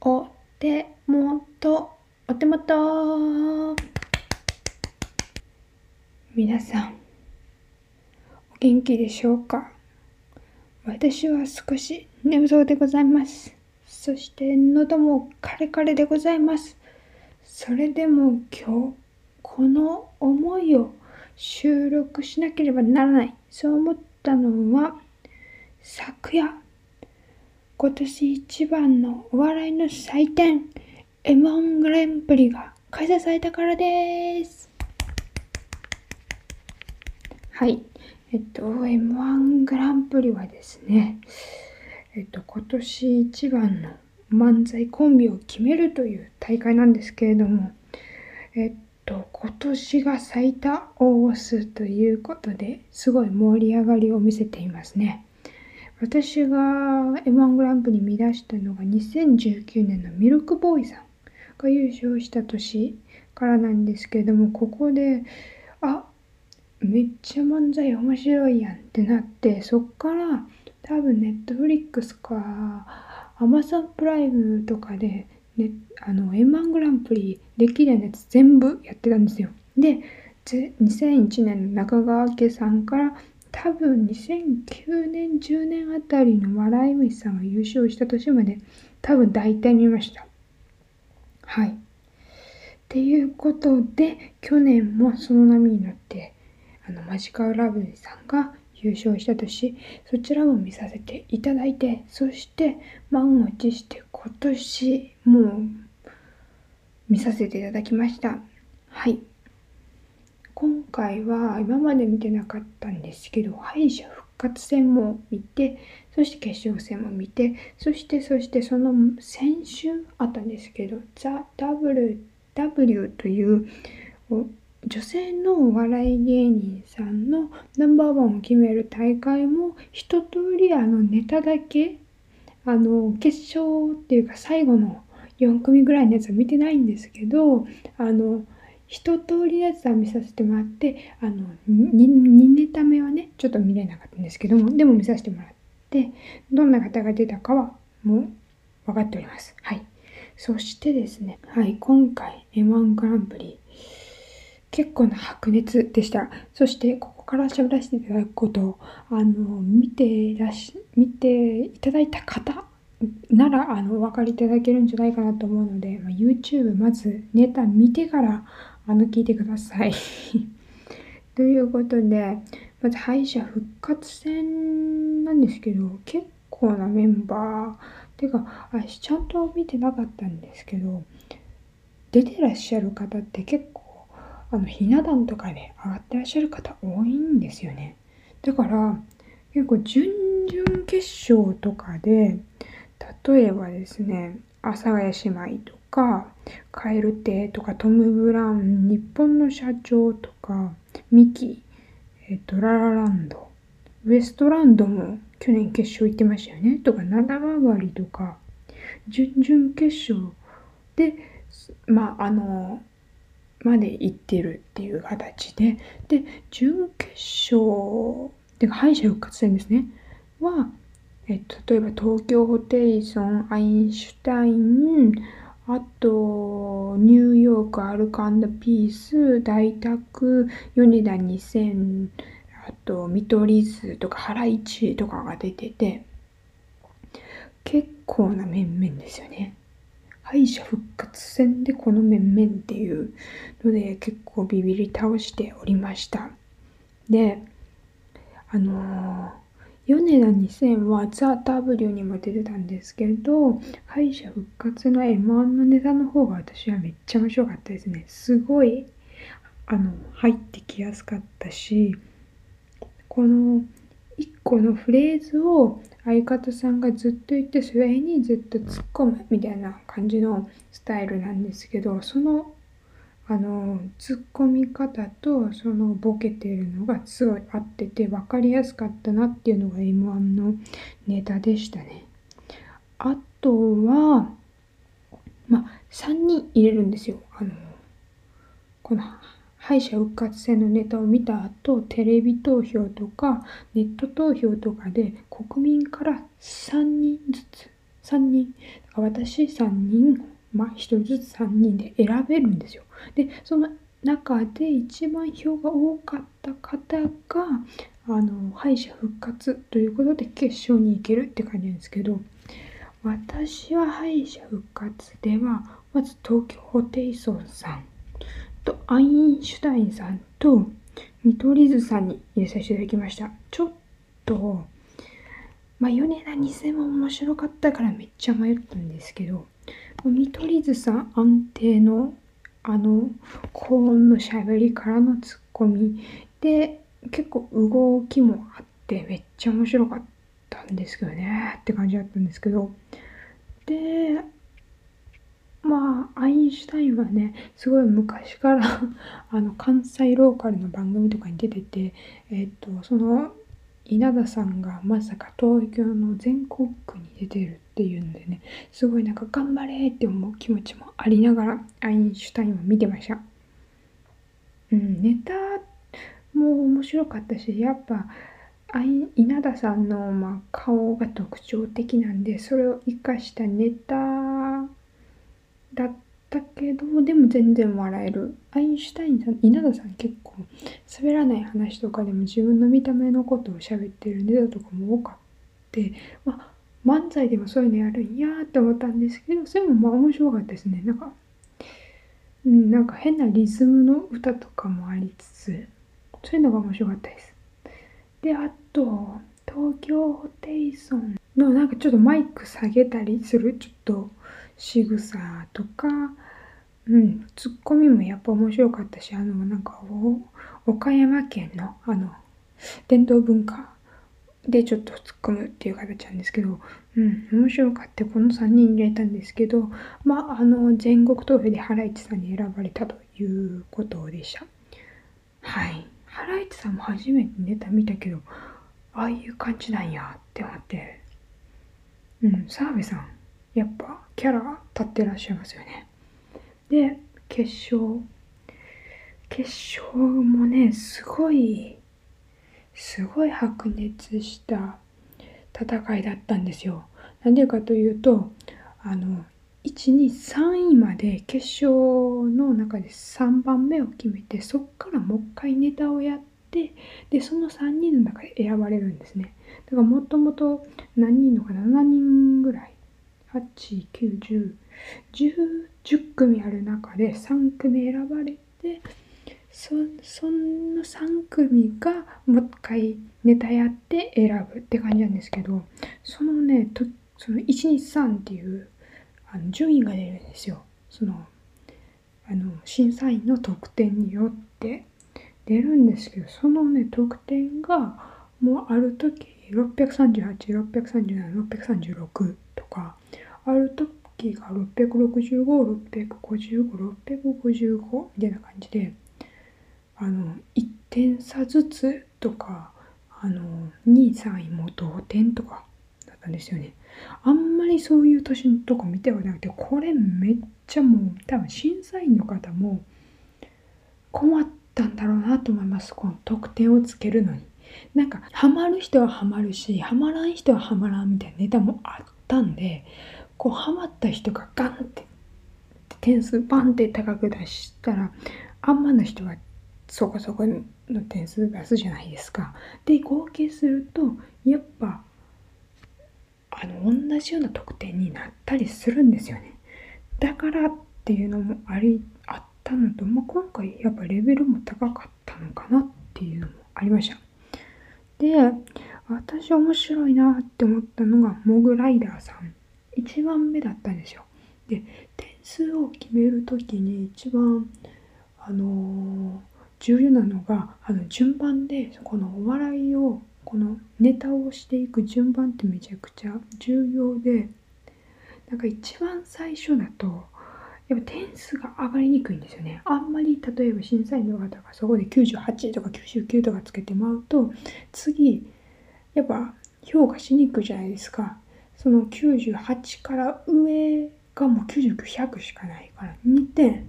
お手元、お手元。皆さん、お元気でしょうか？私は少し眠そうでございます。そして喉もカレカレでございます。それでも今日、この思いを収録しなければならない。そう思ったのは、昨夜、今年一番のお笑いの祭典 M1 グランプリが開催されたからです。はい。えっと、M1 グランプリはですね、えっと、今年一番の漫才コンビを決めるという大会なんですけれども、えっと、今年が最多応募数ということですごい盛り上がりを見せていますね。私が M1 グランプリに見出したのが2019年のミルクボーイさんが優勝した年からなんですけれどもここであめっちゃ漫才面白いやんってなってそっから多分ネットフリックスかアマゾンプライムとかで、ね、あの M1 グランプリできるようなやつ全部やってたんですよ。で2001年の中川家さんから多分2009年10年あたりの笑い飯さんが優勝した年まで多分大体見ました。はい。っていうことで去年もその波に乗ってあのマジカルラブリーさんが優勝した年そちらも見させていただいてそして満を持して今年もう見させていただきました。はい。今回は今まで見てなかったんですけど敗者復活戦も見てそして決勝戦も見てそしてそしてその先週あったんですけど「ザ・ w w という女性のお笑い芸人さんのナンバーワンを決める大会も一通りあのネタだけあの決勝っていうか最後の4組ぐらいのやつは見てないんですけどあの一通りのやつは見させてもらってあの 2, 2ネタ目はねちょっと見れなかったんですけどもでも見させてもらってどんな方が出たかはもう分かっております。はい。そしてですねはい今回 M1 グランプリ結構な白熱でしたそしてここから喋らせていただくことあの見てらし見ていただいた方ならあのお分かりいただけるんじゃないかなと思うので、まあ、YouTube まずネタ見てからあの聞いてください。ということでまず敗者復活戦なんですけど結構なメンバーてか私ちゃんと見てなかったんですけど出てらっしゃる方って結構あのひな壇とかで上がってらっしゃる方多いんですよね。だから結構準々決勝とかで例えばですね阿佐ヶ谷姉妹とか蛙亭とかトム・ブラウン日本の社長とかミキ、えっと、ララランドウエストランドも去年決勝行ってましたよねとか七曲りとか準々決勝でまああのまで行ってるっていう形でで準決勝てか敗者復活戦ですねはえっと、例えば東京ホテイソン、アインシュタイン、あと、ニューヨーク、アルカンドピース、大宅、米田2000、あと、見取り図とか、ハライチとかが出てて、結構な面々ですよね。敗者復活戦でこの面々っていうので、結構ビビり倒しておりました。で、あのー米田2000はザ・ W にも出てたんですけど敗者復活の M1 のネタの方が私はめっちゃ面白かったですねすごいあの入ってきやすかったしこの1個のフレーズを相方さんがずっと言ってそれにずっと突っ込むみたいな感じのスタイルなんですけどそのあの突っ込み方とそのボケてるのがすごい合ってて分かりやすかったなっていうのが M1 のネタでしたね。あとはまあ3人入れるんですよ。あのこの敗者復活戦のネタを見た後、テレビ投票とかネット投票とかで国民から3人ずつ、3人、私3人、まあ1人ずつ3人で選べるんですよ。で、その中で一番票が多かった方が、あの、敗者復活ということで決勝に行けるって感じなんですけど、私は敗者復活では、まず東京ホテイソンさんとアインシュタインさんと見取り図さんに入れさせていただきました。ちょっと、まあ、米田2戦も面白かったからめっちゃ迷ったんですけど、見取り図さん安定のあの高音の喋りからのツッコミで結構動きもあってめっちゃ面白かったんですけどねって感じだったんですけどでまあアインシュタインはねすごい昔から あの関西ローカルの番組とかに出ててえっ、とその稲田さんがまさか東京の全国区に出てるっていうのでねすごいなんか頑張れって思う気持ちもありながらアインシュタインを見てました。うんネタも面白かったしやっぱ稲田さんの、まあ、顔が特徴的なんでそれを生かしたネタだったけどでも全然笑える。アインシュタインさん稲田さん結構滑らない話とかでも自分の見た目のことを喋ってるネタとかも多かってまあ漫才でもそういうのやるんやって思ったんですけどそれもまあ面白かったですね。なんかうんなんか変なリズムの歌とかもありつつそういうのが面白かったです。であと東京ホテイソンのなんかちょっとマイク下げたりするちょっと仕草とかうん、ツッコミもやっぱ面白かったし、あの、なんか、岡山県の、あの、伝統文化でちょっと突っ込むっていう形なんですけど、うん、面白かった。この3人入れたんですけど、まあ、あの、全国投票でハライチさんに選ばれたということでした。はい。ハライチさんも初めてネタ見たけど、ああいう感じなんやって思って。うん、澤部さん、やっぱキャラ立ってらっしゃいますよね。で、決勝。決勝もね、すごい、すごい白熱した戦いだったんですよ。なんでかというと、あの、1、2、3位まで決勝の中で3番目を決めて、そっからもう一回ネタをやって、で、その3人の中で選ばれるんですね。だからもともと何人のかな ?7 人ぐらい。8、9、10、10 10組ある中で3組選ばれてそその3組がもう一回ネタやって選ぶって感じなんですけどそのねとその123っていうあの順位が出るんですよ。そのあの審査員の得点によって。出るんですけどそのね得点がもうある時638637636かある時が665、655、655みたいな感じで、あの、1点差ずつとか、あの、2位、3位も同点とかだったんですよね。あんまりそういう年のとこ見てはなくて、これめっちゃもう、多分審査員の方も困ったんだろうなと思います。この得点をつけるのに。なんか、ハマる人はハマるし、ハマらん人はハマらんみたいなネタもあってたんで、こうハマった人がガンって点数バンって高く出したらあんまの人はそこそこの点数出すじゃないですか。で合計するとやっぱあの同じような得点になったりするんですよね。だからっていうのもありあったのと、まあ、今回やっぱレベルも高かったのかなっていうのもありました。で私面白いなって思ったのがモグライダーさん。1番目だったんですよ。で点数を決める時に一番あのー、重要なのがあの順番でそこのお笑いをこのネタをしていく順番ってめちゃくちゃ重要でなんか一番最初だとやっぱ点数が上がりにくいんですよね。あんまり例えば審査員の方がそこで98とか99とかつけてもらうと次やっぱ評価しにくじゃないですか。その98から上がもう99100しかないから2点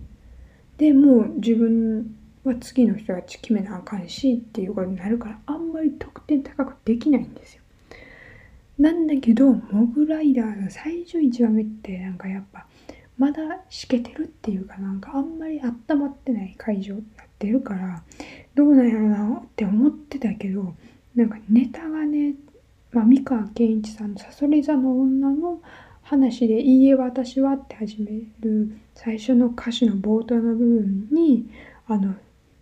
でもう自分は次の人たち決めなあかんしっていうことになるからあんまり得点高くできないんですよ。なんだけどモグライダーの最初1話目ってなんかやっぱまだしけてるっていうかなんかあんまり温まってない会場になってるからどうなんやろなって思ってたけどなんかネタがね、まあ、三河健一さんの「さそり座の女」の話で「いいえ私は」って始める最初の歌詞の冒頭の部分にあの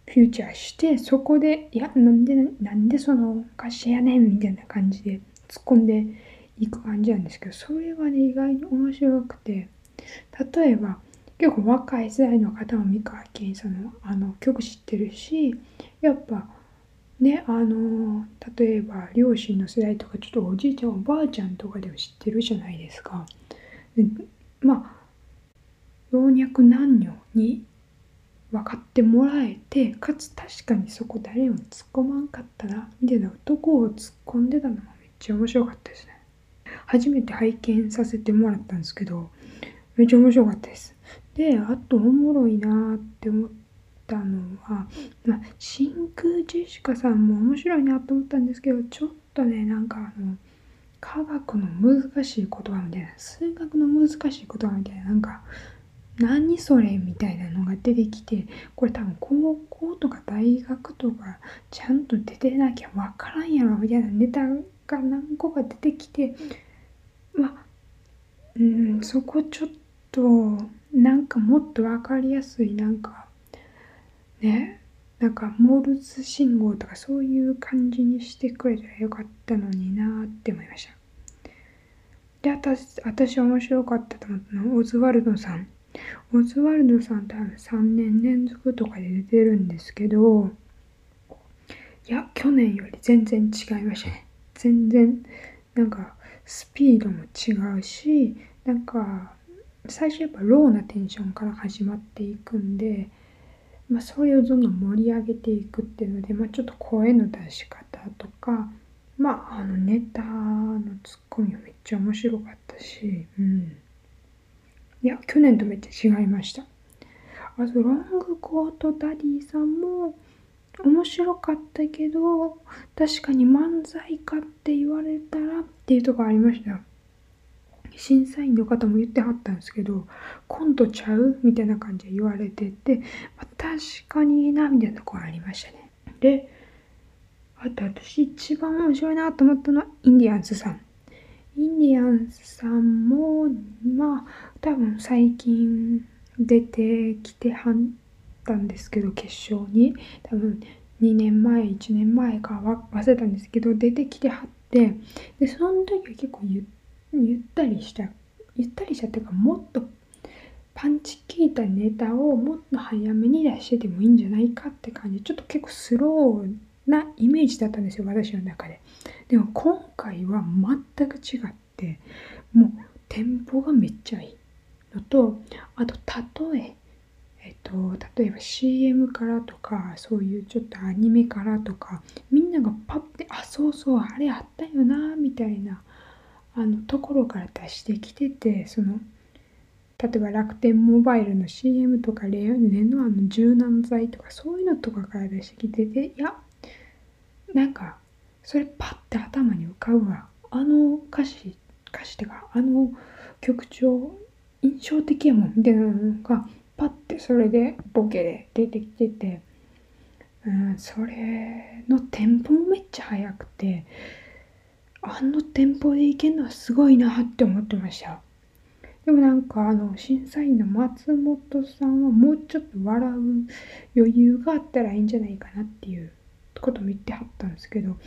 フューチャーしてそこで「いやなんでなんでその歌詞やねん」みたいな感じで突っ込んでいく感じなんですけどそれがね意外に面白くて。例えば結構若い世代の方も三河健一さんのあの曲知ってるしやっぱねあの例えば両親の世代とかちょっとおじいちゃんおばあちゃんとかでも知ってるじゃないですか。でまあ老若男女に分かってもらえてかつ確かにそこ誰も突っ込まんかったなみたいなとこを突っ込んでたのもめっちゃ面白かったですね。初めて拝見させてもらったんですけどめっちゃ面白かったです。であとおもろいなって思ったのは、まあ、真空ジェシカさんも面白いなと思ったんですけどちょっとねなんかあの科学の難しい言葉みたいな数学の難しい言葉みたいななんか何それみたいなのが出てきてこれ多分高校とか大学とかちゃんと出てなきゃ分からんやろみたいなネタが何個か出てきてまあうんそこちょっとなんかもっと分かりやすいなんかねなんかモールス信号とかそういう感じにしてくれたらよかったのになって思いました。で私私面白かったと思ったのはオズワルドさん。オズワルドさん多分3年連続とかで出てるんですけど、いや、去年より全然違いましたね。全然、なんか、スピードも違うし、なんか、最初やっぱローなテンションから始まっていくんで、まあ、それをどんどん盛り上げていくっていうので、まあ、ちょっと声の出し方とか、まあ、あのネタのツッコミはめっちゃ面白かったし、うん。いや、去年とめっちゃ違いました。あと、ロングコートダディさんも面白かったけど、確かに漫才かって言われたらっていうとこありましたよ。審査員の方も言ってはったんですけど、コントちゃうみたいな感じで言われてて、まあ、確かにいいな、みたいなとこありましたね。で、あと私一番面白いなと思ったのはインディアンスさん。インディアンスさんも、まあ、多分最近出てきてはったんですけど、決勝に。多分2年前、1年前か忘れたんですけど、出てきてはって、で、その時は結構言ってゆったりした、ゆったりしたっていうか、もっとパンチ効いたネタをもっと早めに出しててもいいんじゃないかって感じちょっと結構スローなイメージだったんですよ私の中で。でも今回は全く違ってもうテンポがめっちゃいいのとあと例ええっと、例えば CM からとかそういうちょっとアニメからとかみんながパッてあそうそうあれあったよなみたいなあのところから出してきててその例えば楽天モバイルの CM とかレノアの柔軟剤とかそういうのとかから出してきてていやなんかそれパッて頭に浮かぶわ。あの歌詞歌詞ってかあの曲調印象的やもんみたいなのがパッてそれでボケで出てきてて、うん、それのテンポもめっちゃ速くて。あのテンポでいけるのはすごいなって思ってました。でもなんかあの審査員の松本さんはもうちょっと笑う余裕があったらいいんじゃないかなっていうことも言ってはったんですけど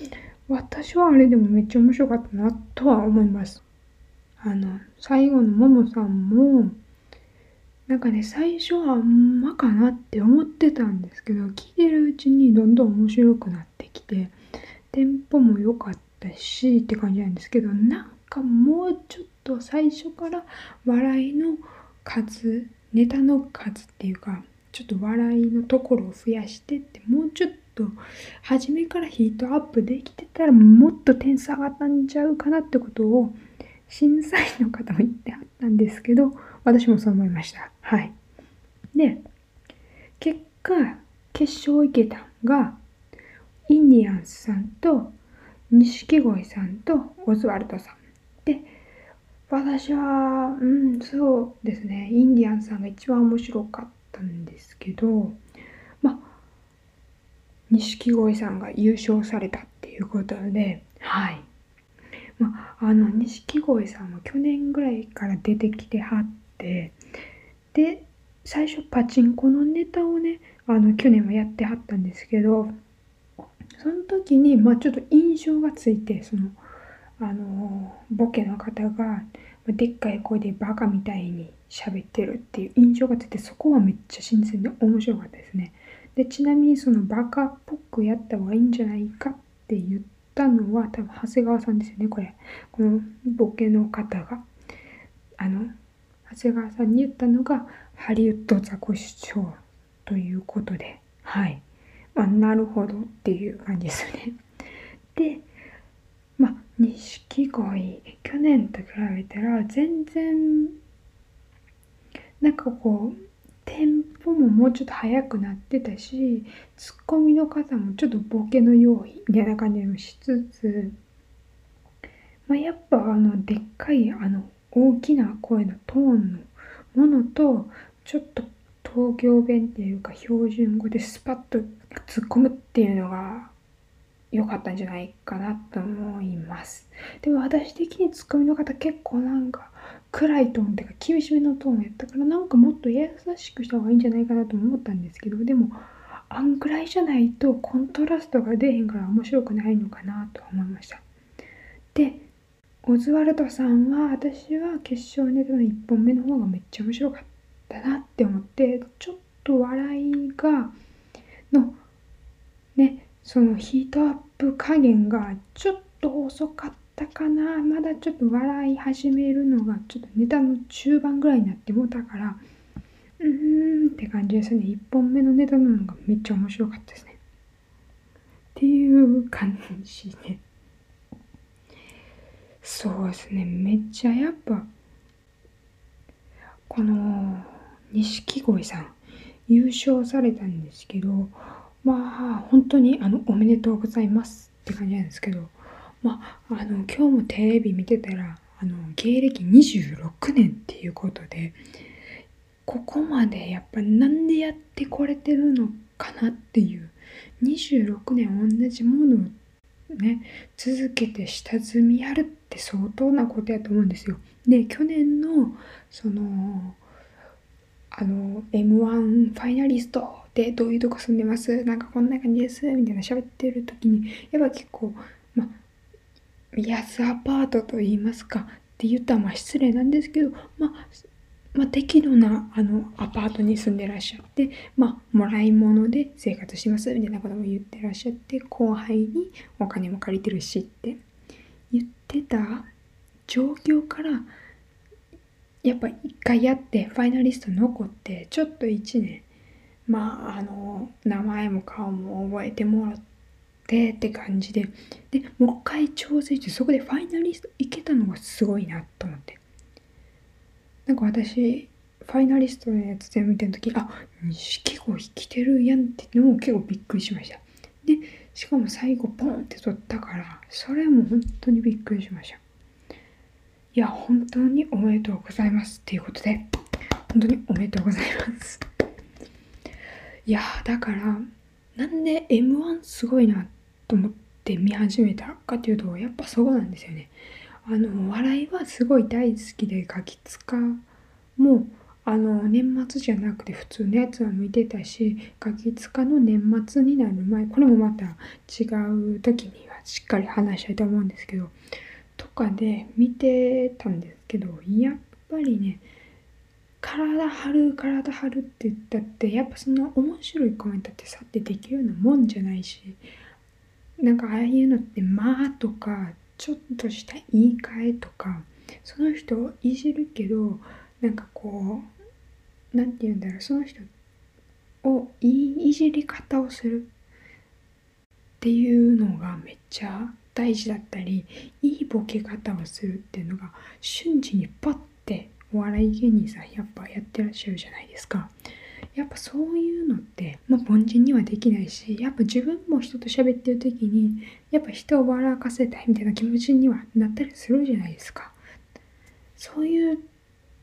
私はあれでもめっちゃ面白かったなとは思います。あの最後のももさんもなんかね最初はあんまかなって思ってたんですけど聞いてるうちにどんどん面白くなってきてテンポも良かった。しって感じなんですけどなんかもうちょっと最初から笑いの数ネタの数っていうかちょっと笑いのところを増やしてってもうちょっと初めからヒートアップできてたらもっと点数上がったんちゃうかなってことを審査員の方も言ってはったんですけど私もそう思いました。はい。で結果決勝行けたんが、インディアンスさんと、錦鯉さんとオズワルドさん。で、私は、うん、そうですね、インディアンスさんが一番面白かったんですけど、まあ、錦鯉さんが優勝されたっていうことで、はい。まあ、あの、錦鯉さんは去年ぐらいから出てきてはって、で、最初パチンコのネタをね、あの、去年はやってはったんですけど、その時に、まあちょっと印象がついて、その、あの、ボケの方が、でっかい声でバカみたいに喋ってるっていう印象がついて、そこはめっちゃ新鮮で面白かったですね。で、ちなみにそのバカっぽくやった方がいいんじゃないかって言ったのは多分長谷川さんですよね、これ。このボケの方が。あの、長谷川さんに言ったのがハリウッドザコシショウということで、はい。あ、なるほどっていう感じですね。で、まあ、錦鯉、去年と比べたら全然、なんかこう、テンポももうちょっと速くなってたし、ツッコミの方もちょっとボケの用意みたいな感じもしつつ、まあ、やっぱあの、でっかいあの、大きな声のトーンのものと、ちょっと東京弁っていうか標準語でスパッと突っ込むっていうのが良かったんじゃないかなと思います。でも私的にツッコミの方結構なんか暗いトーンっていうか厳しめのトーンやったからなんかもっと優しくした方がいいんじゃないかなと思ったんですけどでもあんくらいじゃないとコントラストが出へんから面白くないのかなと思いました。でオズワルドさんは私は決勝ネタの1本目の方がめっちゃ面白かったなって思ってちょっと笑いがのねそのヒートアップ加減がちょっと遅かったかな。まだちょっと笑い始めるのがちょっとネタの中盤ぐらいになってもうたからうーんって感じですね。1本目のネタなのがめっちゃ面白かったですね。っていう感じで。そうですね。めっちゃやっぱこの錦鯉さん優勝されたんですけどまあ本当にあのおめでとうございますって感じなんですけどまああの今日もテレビ見てたらあの芸歴26年っていうことでここまでやっぱなんでやってこれてるのかなっていう26年同じものをね続けて下積みやるって相当なことやと思うんですよ。で去年のそのあの M1 ファイナリストでどういうとこ住んでます？なんかこんな感じですみたいな喋ってる時にやっぱ結構まあ安アパートと言いますかって言ったらまあ失礼なんですけどまあまあ、適度なあのアパートに住んでらっしゃって、まあ、もらい物で生活しますみたいなことも言ってらっしゃって後輩にお金も借りてるしって言ってた状況からやっぱ一回やってファイナリスト残ってちょっと1年まああの名前も顔も覚えてもらってって感じで。でもう一回挑戦してそこでファイナリストいけたのがすごいなと思って。なんか私ファイナリストのやつ全部見てる時あ錦鯉生きてるやんってのも結構びっくりしました。でしかも最後ポンって取ったからそれも本当にびっくりしました。いや本当におめでとうございますっていうことで本当におめでとうございます。いやだからなんで M1 すごいなと思って見始めたかっていうとやっぱそこなんですよね。あの笑いはすごい大好きでガキツカもあの年末じゃなくて普通のやつは見てたしガキツカの年末になる前これもまた違う時にはしっかり話したいと思うんですけどとかで見てたんですけどやっぱりね体張る体張るって言ったってやっぱそんな面白いコメントってさってできるようなもんじゃないしなんかああいうのって「まあ」とかちょっとした言い換えとかその人をいじるけどなんかこう何て言うんだろうその人をいいいじり方をする。っていうのがめっちゃ大事だったりいいボケ方をするっていうのが瞬時にパッてお笑い芸人さんやっぱやってらっしゃるじゃないですか。やっぱそういうのって、まあ、凡人にはできないしやっぱ自分も人と喋ってる時にやっぱ人を笑かせたいみたいな気持ちにはなったりするじゃないですかそういう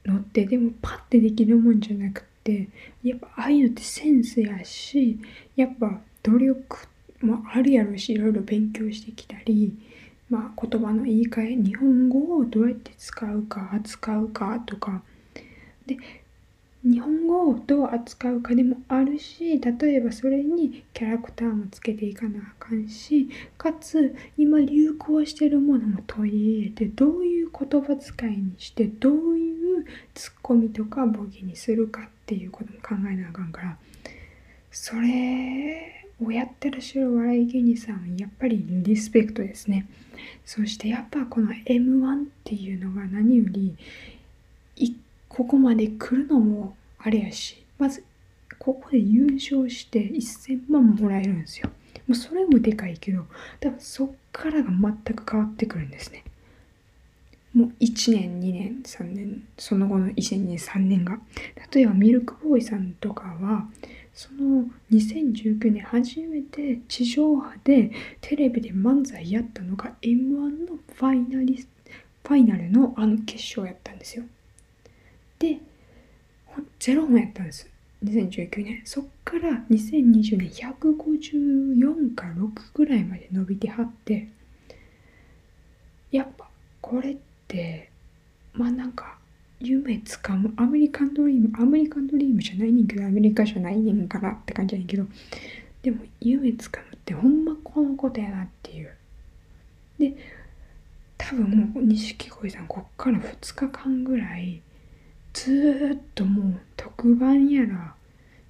のってでもパッてできるもんじゃなくってやっぱああいうのってセンスやしやっぱ努力もあるやろしいろいろ勉強してきたりまあ言葉の言い換え日本語をどうやって使うか扱うかとか。で日本語をどう扱うかでもあるし例えばそれにキャラクターもつけていかなあかんしかつ今流行してるものも取り入れてどういう言葉遣いにしてどういうツッコミとかボケにするかっていうことも考えなあかんから。それをやってらっしゃる笑い芸人さんやっぱりリスペクトですね。そしてやっぱこの m 1っていうのが何よりここまで来るのもあれやしまずここで優勝して1000万もらえるんですよ。もうそれもでかいけど多分そっからが全く変わってくるんですね。もう1年2年3年その後の1年2年3年が。例えばミルクボーイさんとかはその2019年初めて地上波でテレビで漫才やったのが m 1のファイナリスファイナルのあの決勝やったんですよ。で0本やったんです。2019年。そっから2020年154か6ぐらいまで伸びてはってやっぱこれってまあなんか夢つかむ。アメリカンドリーム。アメリカンドリームじゃないねんけど。アメリカじゃないねんからって感じやねんけど。でも夢つかむってほんまこのことやなっていう。で多分もう錦鯉さんこっから2日間ぐらいずっともう特番やら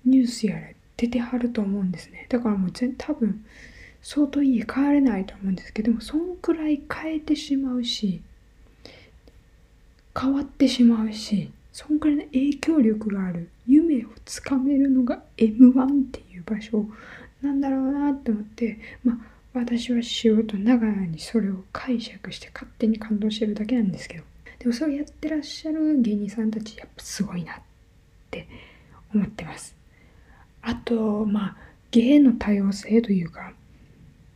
ニュースやら出てはると思うんですね。だからもう全多分相当家帰れないと思うんですけどもそんくらい変えてしまうし変わってしまうしそんくらいの影響力がある夢をつかめるのが M1 っていう場所なんだろうなって思ってまあ私は仕事ながらにそれを解釈して勝手に感動してるだけなんですけどでもそれをやってらっしゃる芸人さんたちやっぱすごいなって思ってます。あと、まあ、芸の多様性というか、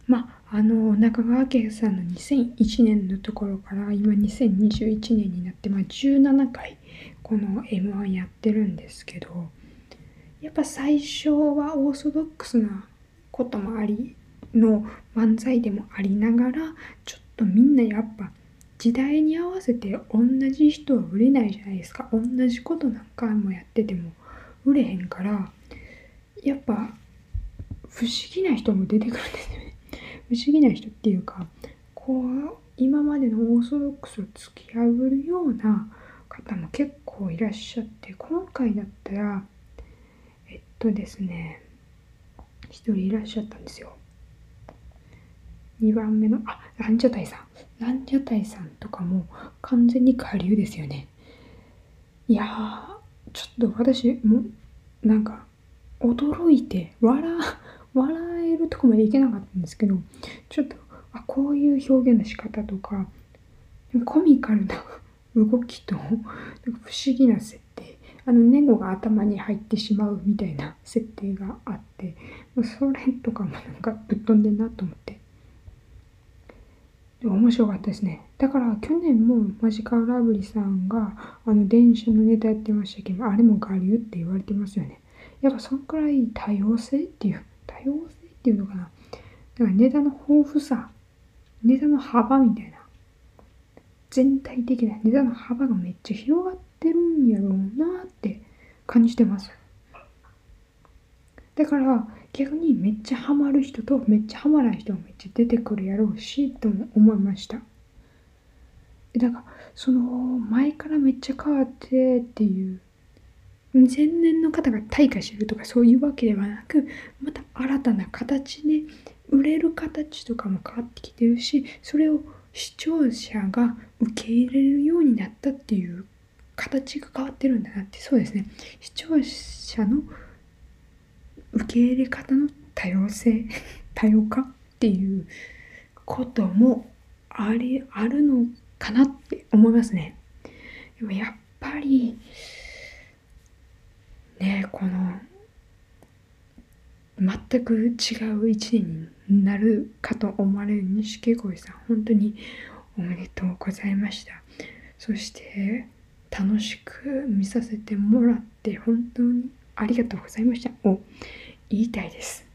まあ、あの、中川家さんの2001年のところから今2021年になって、まあ、17回この M1 やってるんですけど、やっぱ最初はオーソドックスなこともありの漫才でもありながら、ちょっとみんなやっぱ時代に合わせて同じ人は売れないじゃないですか。同じこと何回もやってても売れへんからやっぱ不思議な人も出てくるんですよね。不思議な人っていうかこう今までのオーソドックスを突き破るような方も結構いらっしゃって今回だったらえっとですね一人いらっしゃったんですよ。2番目のあランジャタイさん。ランジャタイさんとかも完全に下流ですよね。いやー、ちょっと私もなんか驚いて笑、笑えるとこまでいけなかったんですけど、ちょっと、あ、こういう表現の仕方とか、コミカルな 動きと、不思議な設定。あの、ネゴが頭に入ってしまうみたいな設定があって、それとかもなんかぶっ飛んでんなと思って。面白かったですね。だから去年もマジカルラブリーさんがあの電車のネタやってましたけど、あれも我流って言われてますよね。やっぱそんくらい多様性っていう、多様性っていうのかな。だからネタの豊富さ、ネタの幅みたいな。全体的なネタの幅がめっちゃ広がってるんやろうなって感じてます。だから逆にめっちゃハマる人とめっちゃハマらない人もめっちゃ出てくるやろうしとも思いましただからその前からめっちゃ変わってっていう前年の方が退化してるとかそういうわけではなくまた新たな形で売れる形とかも変わってきてるしそれを視聴者が受け入れるようになったっていう形が変わってるんだなってそうですね視聴者の受け入れ方の多様性 多様化っていうこともありあるのかなって思いますね。でもやっぱりねこの全く違う一年になるかと思われる錦鯉さん本当におめでとうございました。そして楽しく見させてもらって本当にありがとうございました。を言いたいです。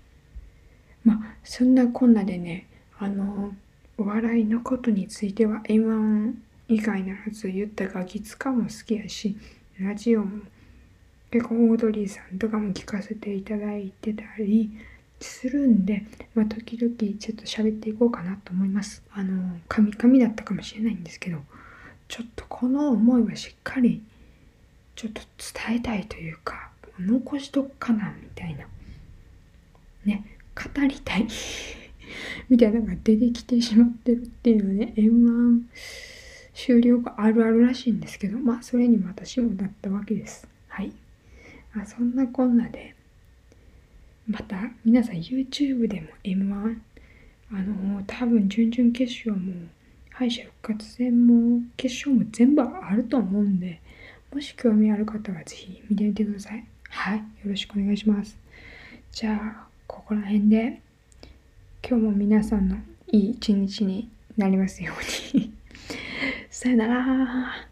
まあそんなこんなでねあのお笑いのことについては M1 以外ならず言ったガキツカも好きやしラジオも結構オードリーさんとかも聞かせていただいてたりするんで、まあ、時々ちょっと喋っていこうかなと思います。あの、カミカミだったかもしれないんですけど、ちょっとこの思いはしっかりちょっと伝えたいというか、残しとくかなみたいな。ね、語りたい みたいなのが出てきてしまってるっていうのね、M1 終了があるあるらしいんですけど、まあそれに私もなったわけです。はい。あそんなこんなで、また皆さん YouTube でも M1 あの多分準々決勝も敗者復活戦も決勝も全部あると思うんでもし興味ある方はぜひ見てみてください。はいよろしくお願いします。じゃあここら辺で今日も皆さんのいい一日になりますように。さよなら。